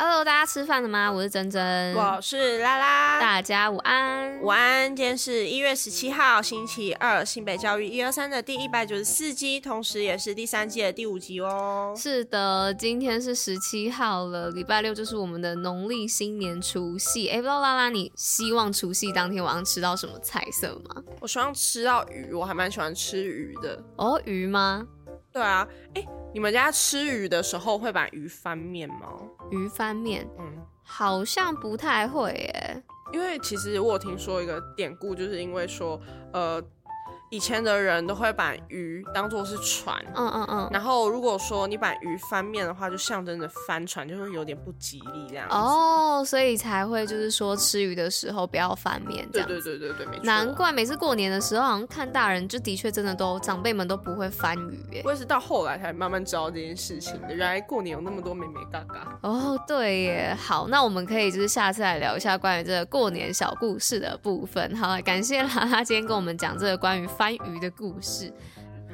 Hello，大家吃饭了吗？我是珍珍，我是拉拉，大家午安，午安。今天是一月十七号，星期二，新北教育一二三的第一百九十四集，同时也是第三季的第五集哦。是的，今天是十七号了，礼拜六就是我们的农历新年除夕。哎，不知道拉拉，你希望除夕当天晚上吃到什么菜色吗？我希望吃到鱼，我还蛮喜欢吃鱼的。哦，鱼吗？对啊，哎，你们家吃鱼的时候会把鱼翻面吗？鱼翻面，嗯，好像不太会耶。因为其实我有听说一个典故，就是因为说，呃。以前的人都会把鱼当做是船，嗯嗯嗯，然后如果说你把鱼翻面的话，就象征着翻船，就会有点不吉利这样子。哦，所以才会就是说吃鱼的时候不要翻面这样。对对对对对，没错。难怪每次过年的时候，好像看大人就的确真的都长辈们都不会翻鱼耶。我也是到后来才慢慢知道这件事情的，原来过年有那么多美美嘎嘎。哦，对耶。好，那我们可以就是下次来聊一下关于这个过年小故事的部分。好，感谢拉拉今天跟我们讲这个关于。翻鱼的故事，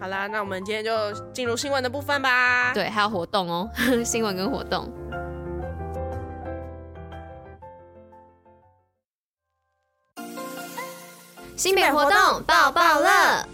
好啦，那我们今天就进入新闻的部分吧。对，还有活动哦，新闻跟活动。新北活动爆爆乐。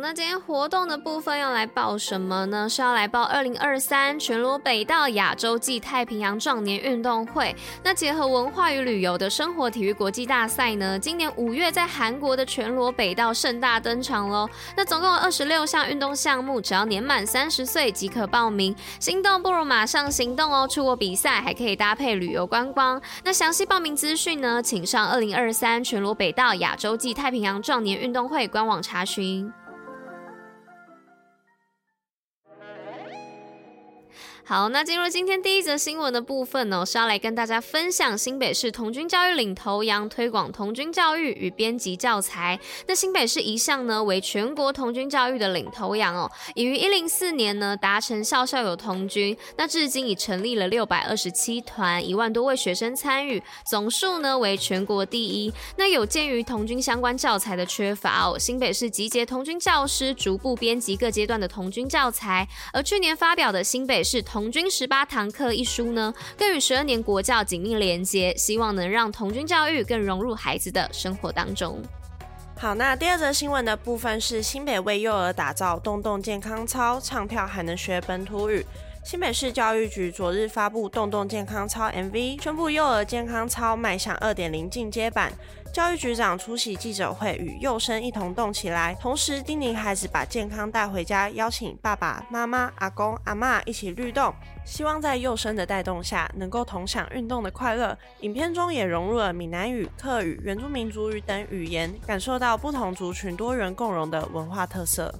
那今天活动的部分要来报什么呢？是要来报二零二三全罗北道亚洲暨太平洋壮年运动会。那结合文化与旅游的生活体育国际大赛呢，今年五月在韩国的全罗北道盛大登场喽。那总共有二十六项运动项目，只要年满三十岁即可报名。心动不如马上行动哦！出国比赛还可以搭配旅游观光。那详细报名资讯呢，请上二零二三全罗北道亚洲暨太平洋壮年运动会官网查询。好，那进入今天第一则新闻的部分呢，是要来跟大家分享新北市童军教育领头羊推广童军教育与编辑教材。那新北市一向呢为全国童军教育的领头羊哦，已于一零四年呢达成校校有童军，那至今已成立了六百二十七团，一万多位学生参与，总数呢为全国第一。那有鉴于童军相关教材的缺乏哦，新北市集结童军教师逐步编辑各阶段的童军教材，而去年发表的新北市童军十八堂课一书呢，更与十二年国教紧密连接，希望能让童军教育更融入孩子的生活当中。好，那第二则新闻的部分是新北为幼儿打造动动健康操，唱跳还能学本土语。新北市教育局昨日发布动动健康操 MV，宣布幼儿健康操迈向二点零进阶版。教育局长出席记者会，与幼生一同动起来，同时叮咛孩子把健康带回家，邀请爸爸妈妈、阿公阿妈一起律动，希望在幼生的带动下，能够同享运动的快乐。影片中也融入了闽南语、客语、原住民族语等语言，感受到不同族群多元共融的文化特色。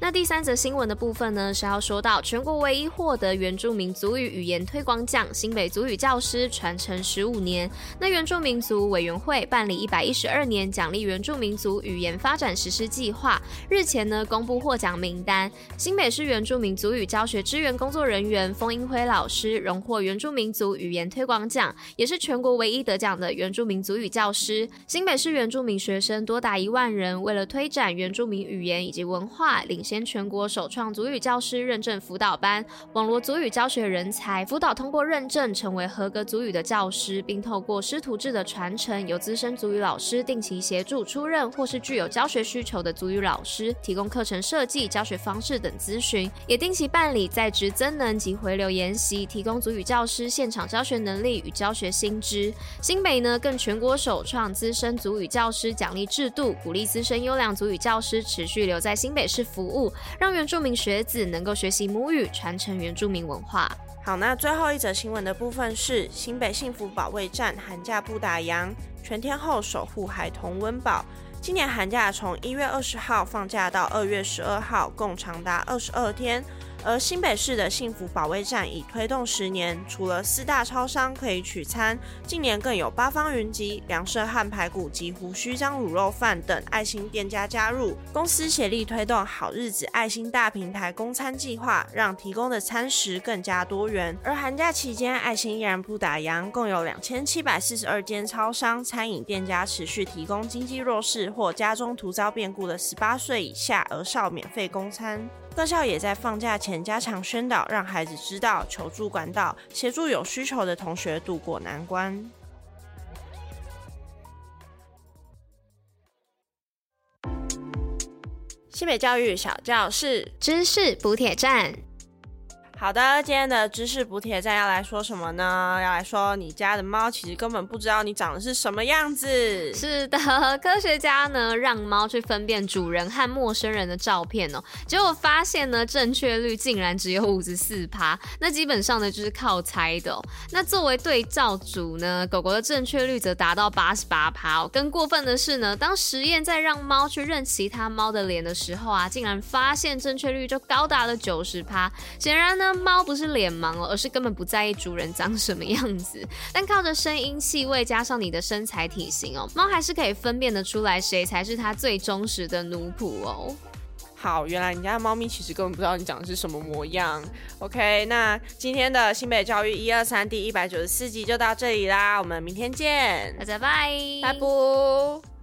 那第三则新闻的部分呢，是要说到全国唯一获得原住民族语语言推广奖，新北族语教师传承十五年。那原住民族委员会办理一百一十二年奖励原住民族语言发展实施计划，日前呢公布获奖名单，新北市原住民族语教学支援工作人员封英辉老师荣获原住民族语言推广奖，也是全国唯一得奖的原住民族语教师。新北市原住民学生多达一万人，为了推展原住民语言以及文化，领。先全国首创族语教师认证辅导班，网罗族语教学人才，辅导通过认证成为合格族语的教师，并透过师徒制的传承，由资深族语老师定期协助出任或是具有教学需求的族语老师，提供课程设计、教学方式等咨询，也定期办理在职增能及回流研习，提供族语教师现场教学能力与教学新知。新北呢，更全国首创资深族语教师奖励制度，鼓励资深优良族语教师持续留在新北市服务。让原住民学子能够学习母语，传承原住民文化。好，那最后一则新闻的部分是新北幸福保卫战寒假不打烊，全天候守护孩童温饱。今年寒假从一月二十号放假到二月十二号，共长达二十二天。而新北市的幸福保卫战已推动十年，除了四大超商可以取餐，近年更有八方云集、梁社汉排骨及胡须张卤肉饭等爱心店家加入，公司协力推动好日子爱心大平台供餐计划，让提供的餐食更加多元。而寒假期间，爱心依然不打烊，共有两千七百四十二间超商、餐饮店家持续提供经济弱势或家中突遭变故的十八岁以下儿少免费供餐。各校也在放假前加强宣导，让孩子知道求助管道，协助有需求的同学渡过难关。西北教育小教室，知识补铁站。好的，今天的知识补铁站要来说什么呢？要来说你家的猫其实根本不知道你长得是什么样子。是的，科学家呢让猫去分辨主人和陌生人的照片哦，结果发现呢正确率竟然只有五十四趴，那基本上呢就是靠猜的。那作为对照组呢，狗狗的正确率则达到八十八趴。更过分的是呢，当实验在让猫去认其他猫的脸的时候啊，竟然发现正确率就高达了九十趴。显然呢。猫不是脸盲哦，而是根本不在意主人长什么样子。但靠着声音、气味加上你的身材体型哦，猫还是可以分辨得出来谁才是它最忠实的奴仆哦。好，原来你家的猫咪其实根本不知道你长的是什么模样。OK，那今天的新北教育一二三第一百九十四集就到这里啦，我们明天见，大家拜，拜拜。